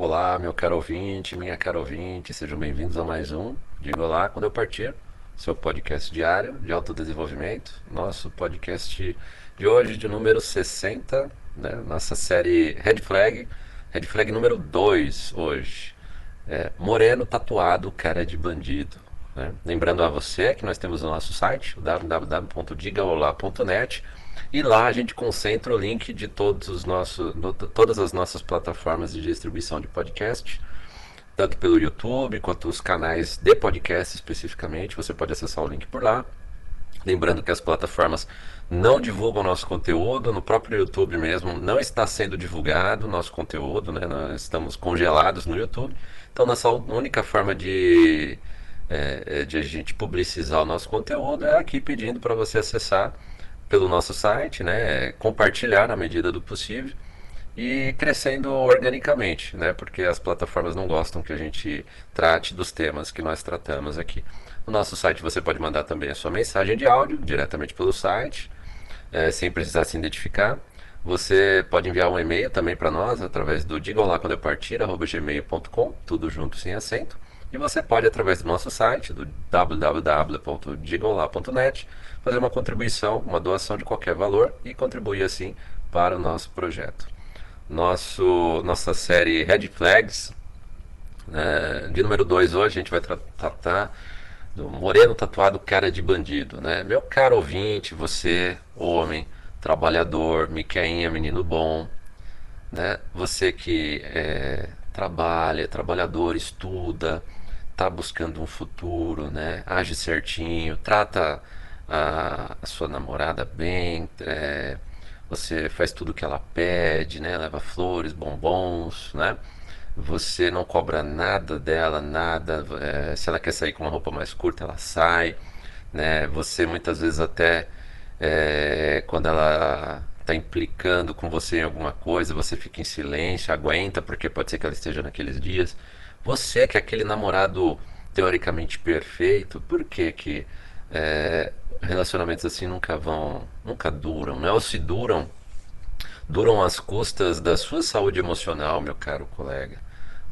Olá, meu caro ouvinte, minha cara ouvinte, sejam bem-vindos a mais um Diga Olá Quando Eu Partir, seu podcast diário de autodesenvolvimento, nosso podcast de hoje de número 60, né? nossa série Red Flag, Red Flag número 2 hoje. É, moreno tatuado, cara de bandido. Né? Lembrando a você que nós temos o nosso site, www.digaolá.net, e lá a gente concentra o link de todos os nossos, no, todas as nossas plataformas de distribuição de podcast, tanto pelo YouTube quanto os canais de podcast especificamente. Você pode acessar o link por lá. Lembrando que as plataformas não divulgam nosso conteúdo, no próprio YouTube mesmo não está sendo divulgado nosso conteúdo, né? nós estamos congelados no YouTube. Então, nossa única forma de, é, de a gente publicizar o nosso conteúdo é aqui pedindo para você acessar pelo nosso site, né? Compartilhar na medida do possível e crescendo organicamente, né? Porque as plataformas não gostam que a gente trate dos temas que nós tratamos aqui. No nosso site você pode mandar também a sua mensagem de áudio diretamente pelo site, é, sem precisar se identificar. Você pode enviar um e-mail também para nós através do digam lá quando eu partir, gmail.com, tudo junto sem acento. E você pode, através do nosso site, do www.digolá.net, fazer uma contribuição, uma doação de qualquer valor e contribuir assim para o nosso projeto. Nosso, nossa série Red Flags, né, de número 2 hoje, a gente vai tratar do moreno tatuado cara de bandido. Né? Meu caro ouvinte, você, homem, trabalhador, Miqueinha, menino bom, né? você que é, trabalha, trabalhador, estuda, está buscando um futuro, né? Age certinho, trata a, a sua namorada bem, é, você faz tudo que ela pede, né? Leva flores, bombons, né? Você não cobra nada dela, nada. É, se ela quer sair com uma roupa mais curta, ela sai, né? Você muitas vezes até é, quando ela está implicando com você em alguma coisa, você fica em silêncio, aguenta, porque pode ser que ela esteja naqueles dias. Você que é aquele namorado teoricamente perfeito, por que que é, relacionamentos assim nunca vão, nunca duram, né? Ou se duram, duram às custas da sua saúde emocional, meu caro colega.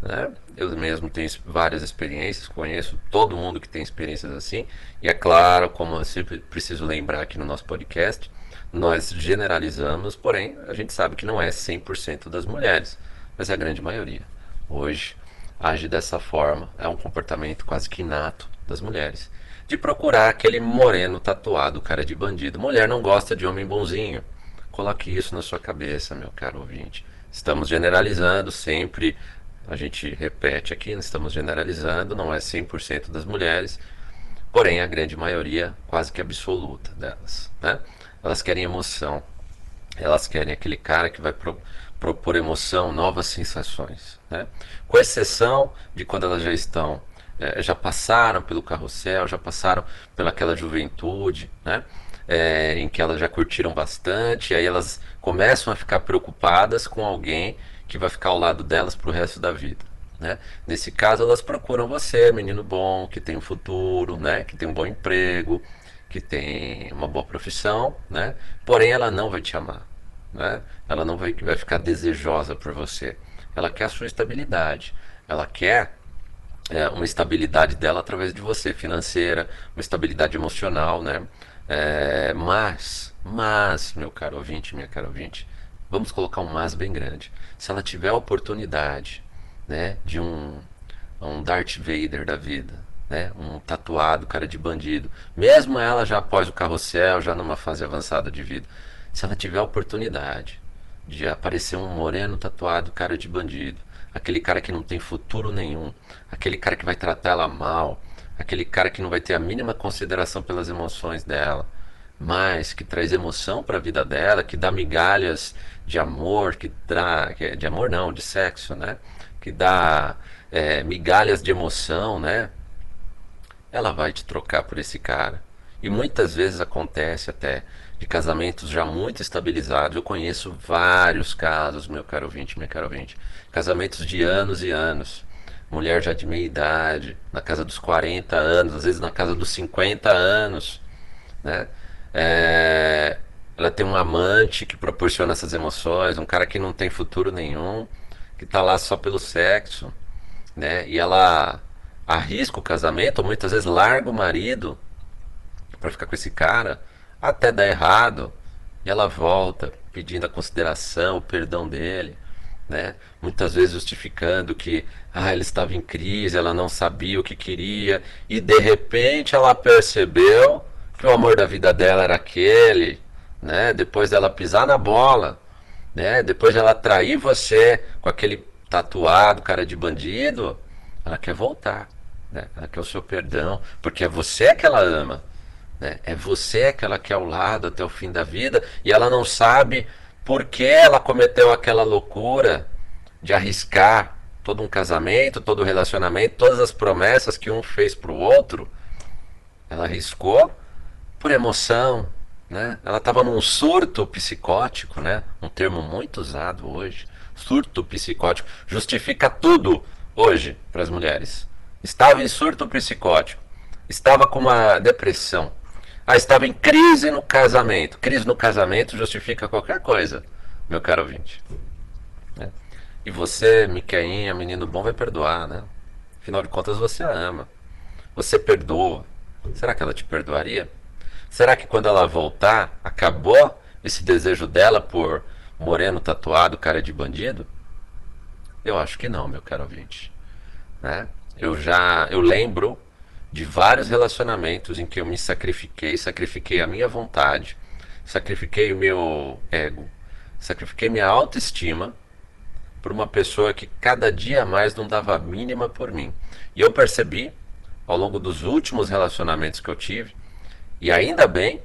Né? Eu mesmo tenho várias experiências, conheço todo mundo que tem experiências assim, e é claro, como eu sempre preciso lembrar aqui no nosso podcast, nós generalizamos, porém a gente sabe que não é 100% das mulheres, mas é a grande maioria. Hoje age dessa forma, é um comportamento quase que inato das mulheres. De procurar aquele moreno tatuado, cara de bandido. Mulher não gosta de homem bonzinho. Coloque isso na sua cabeça, meu caro ouvinte. Estamos generalizando sempre, a gente repete aqui, estamos generalizando, não é 100% das mulheres, porém a grande maioria, quase que absoluta delas. Né? Elas querem emoção, elas querem aquele cara que vai pro, propor emoção, novas sensações. Né? Com exceção de quando elas já estão, é, já passaram pelo carrossel, já passaram pelaquela juventude, né? É, em que elas já curtiram bastante, aí elas começam a ficar preocupadas com alguém que vai ficar ao lado delas para o resto da vida. Né? Nesse caso, elas procuram você, menino bom, que tem um futuro, né? que tem um bom emprego, que tem uma boa profissão, né? porém ela não vai te amar. Né? Ela não vai, vai ficar desejosa por você. Ela quer a sua estabilidade. Ela quer é, uma estabilidade dela através de você, financeira, uma estabilidade emocional, né? É, mas, mas, meu caro ouvinte, minha cara ouvinte, vamos colocar um mas bem grande. Se ela tiver a oportunidade, né, de um, um Darth Vader da vida, né, um tatuado, cara de bandido, mesmo ela já após o carrossel, já numa fase avançada de vida, se ela tiver a oportunidade de aparecer um moreno tatuado, cara de bandido, aquele cara que não tem futuro nenhum, aquele cara que vai tratar ela mal, aquele cara que não vai ter a mínima consideração pelas emoções dela, mas que traz emoção para a vida dela, que dá migalhas de amor, que dá de amor não, de sexo, né? Que dá é, migalhas de emoção, né? Ela vai te trocar por esse cara. E muitas vezes acontece até de casamentos já muito estabilizados. Eu conheço vários casos, meu caro ouvinte, minha caro ouvinte. Casamentos de anos e anos. Mulher já de meia idade, na casa dos 40 anos, às vezes na casa dos 50 anos. Né? É, ela tem um amante que proporciona essas emoções, um cara que não tem futuro nenhum. que está lá só pelo sexo, né? E ela arrisca o casamento, ou muitas vezes larga o marido para ficar com esse cara, até dar errado, e ela volta pedindo a consideração, o perdão dele, né? Muitas vezes justificando que ah, ele estava em crise, ela não sabia o que queria, e de repente ela percebeu que o amor da vida dela era aquele, né? Depois dela pisar na bola, né? Depois dela trair você com aquele tatuado, cara de bandido, ela quer voltar, né? Ela quer o seu perdão, porque é você que ela ama, né? É você que ela quer ao lado até o fim da vida e ela não sabe por que ela cometeu aquela loucura de arriscar todo um casamento, todo um relacionamento, todas as promessas que um fez para o outro. Ela arriscou por emoção, né? Ela estava num surto psicótico, né? Um termo muito usado hoje. Surto psicótico justifica tudo hoje para as mulheres. Estava em surto psicótico, estava com uma depressão, ah, estava em crise no casamento. Crise no casamento justifica qualquer coisa, meu caro ouvinte. É. E você, Miqueinha, menino bom, vai perdoar, né? Afinal de contas, você a ama. Você perdoa. Será que ela te perdoaria? Será que quando ela voltar, acabou esse desejo dela por moreno tatuado, cara de bandido? Eu acho que não, meu caro ouvinte. Né? Eu já, eu lembro de vários relacionamentos em que eu me sacrifiquei, sacrifiquei a minha vontade, sacrifiquei o meu ego, sacrifiquei minha autoestima por uma pessoa que cada dia mais não dava a mínima por mim. E eu percebi, ao longo dos últimos relacionamentos que eu tive, e ainda bem,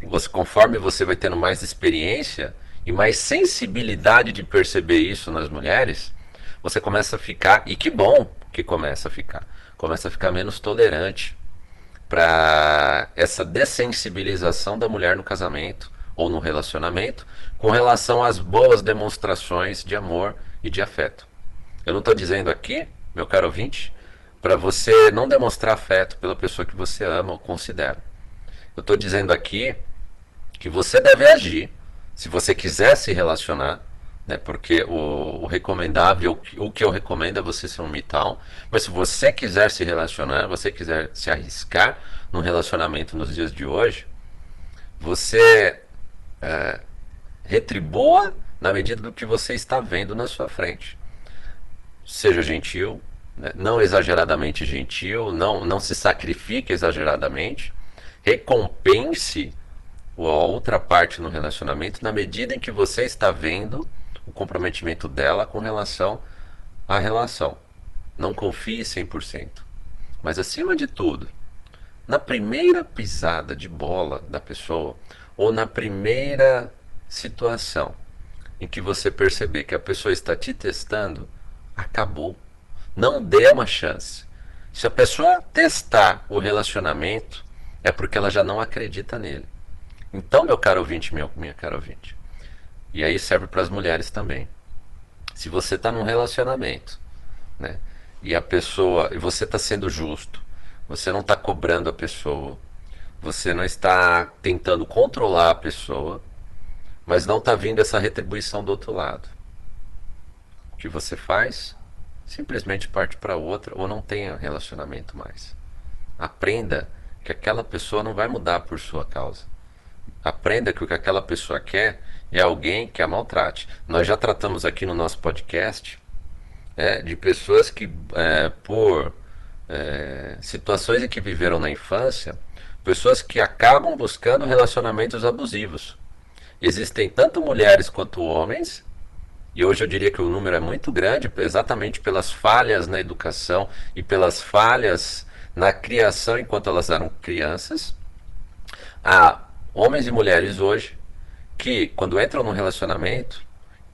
você, conforme você vai tendo mais experiência e mais sensibilidade de perceber isso nas mulheres, você começa a ficar, e que bom que começa a ficar, começa a ficar menos tolerante para essa dessensibilização da mulher no casamento ou no relacionamento com relação às boas demonstrações de amor e de afeto. Eu não estou dizendo aqui, meu caro ouvinte, para você não demonstrar afeto pela pessoa que você ama ou considera. Eu estou dizendo aqui que você deve agir se você quiser se relacionar né? Porque o, o recomendável, o, que eu recomendo é você ser um mital. Mas se você quiser se relacionar, você quiser se arriscar num relacionamento nos dias de hoje, você é, retribua na medida do que você está vendo na sua frente. Seja gentil, né? não exageradamente gentil, não, não se sacrifique exageradamente, recompense a outra parte no relacionamento na medida em que você está vendo o comprometimento dela com relação à relação. Não confie 100%. Mas acima de tudo, na primeira pisada de bola da pessoa, ou na primeira situação em que você perceber que a pessoa está te testando, acabou. Não dê uma chance. Se a pessoa testar o relacionamento, é porque ela já não acredita nele. Então, meu caro ouvinte, minha, minha cara ouvinte, e aí serve para as mulheres também. Se você está num relacionamento, né? E a pessoa, e você está sendo justo, você não está cobrando a pessoa, você não está tentando controlar a pessoa, mas não está vindo essa retribuição do outro lado. O que você faz? Simplesmente parte para outra ou não tenha relacionamento mais. Aprenda que aquela pessoa não vai mudar por sua causa. Aprenda que o que aquela pessoa quer é alguém que a maltrate. Nós já tratamos aqui no nosso podcast é, de pessoas que, é, por é, situações em que viveram na infância, pessoas que acabam buscando relacionamentos abusivos. Existem tanto mulheres quanto homens, e hoje eu diria que o número é muito grande, exatamente pelas falhas na educação e pelas falhas na criação enquanto elas eram crianças. Há homens e mulheres hoje que, quando entram num relacionamento,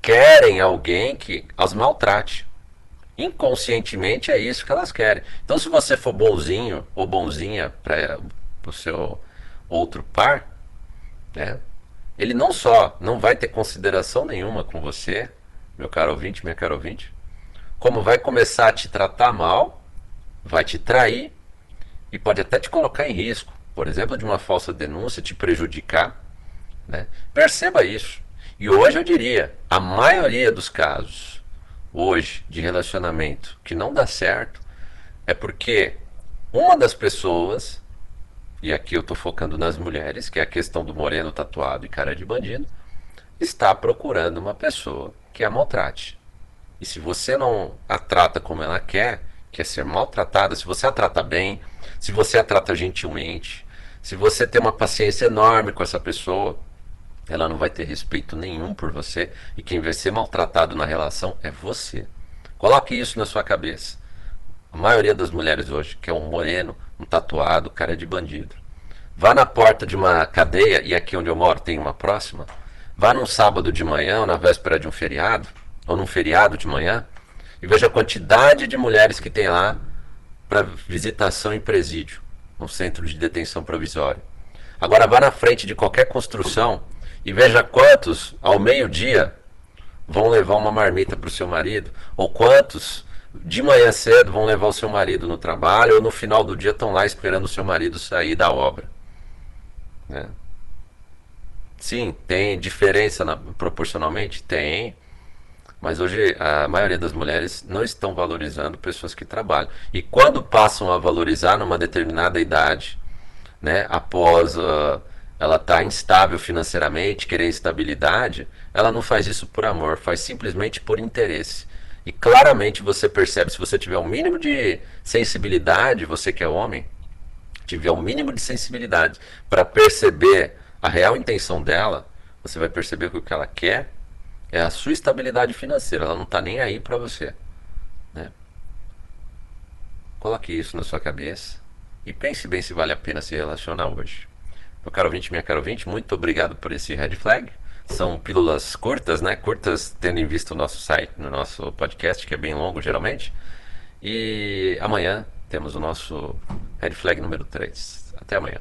querem alguém que as maltrate. Inconscientemente é isso que elas querem. Então, se você for bonzinho ou bonzinha para o seu outro par, né, ele não só não vai ter consideração nenhuma com você, meu caro ouvinte, minha caro ouvinte, como vai começar a te tratar mal, vai te trair e pode até te colocar em risco, por exemplo, de uma falsa denúncia, te prejudicar. Né? Perceba isso. E hoje eu diria, a maioria dos casos hoje de relacionamento que não dá certo é porque uma das pessoas, e aqui eu estou focando nas mulheres, que é a questão do moreno tatuado e cara de bandido, está procurando uma pessoa que a maltrate. E se você não a trata como ela quer, quer ser maltratada, se você a trata bem, se você a trata gentilmente, se você tem uma paciência enorme com essa pessoa, ela não vai ter respeito nenhum por você e quem vai ser maltratado na relação é você. Coloque isso na sua cabeça. A maioria das mulheres hoje quer um moreno, um tatuado, cara de bandido. Vá na porta de uma cadeia, e aqui onde eu moro tem uma próxima. Vá num sábado de manhã, ou na véspera de um feriado, ou num feriado de manhã, e veja a quantidade de mulheres que tem lá para visitação em presídio, um centro de detenção provisória. Agora vá na frente de qualquer construção e veja quantos ao meio-dia vão levar uma marmita para o seu marido, ou quantos de manhã cedo vão levar o seu marido no trabalho, ou no final do dia estão lá esperando o seu marido sair da obra. Né? Sim, tem diferença na, proporcionalmente? Tem. Mas hoje a maioria das mulheres não estão valorizando pessoas que trabalham. E quando passam a valorizar numa determinada idade, né, após uh, ela estar tá instável financeiramente, querer estabilidade, ela não faz isso por amor, faz simplesmente por interesse. E claramente você percebe, se você tiver o um mínimo de sensibilidade, você que é homem, tiver o um mínimo de sensibilidade para perceber a real intenção dela, você vai perceber que o que ela quer é a sua estabilidade financeira. Ela não está nem aí para você. Né? Coloque isso na sua cabeça e pense bem se vale a pena se relacionar hoje. Meu caro ouvinte, minha caro ouvinte, muito obrigado por esse red flag. São pílulas curtas, né? Curtas, tendo em vista o nosso site, no nosso podcast, que é bem longo geralmente. E amanhã temos o nosso red flag número 3. Até amanhã.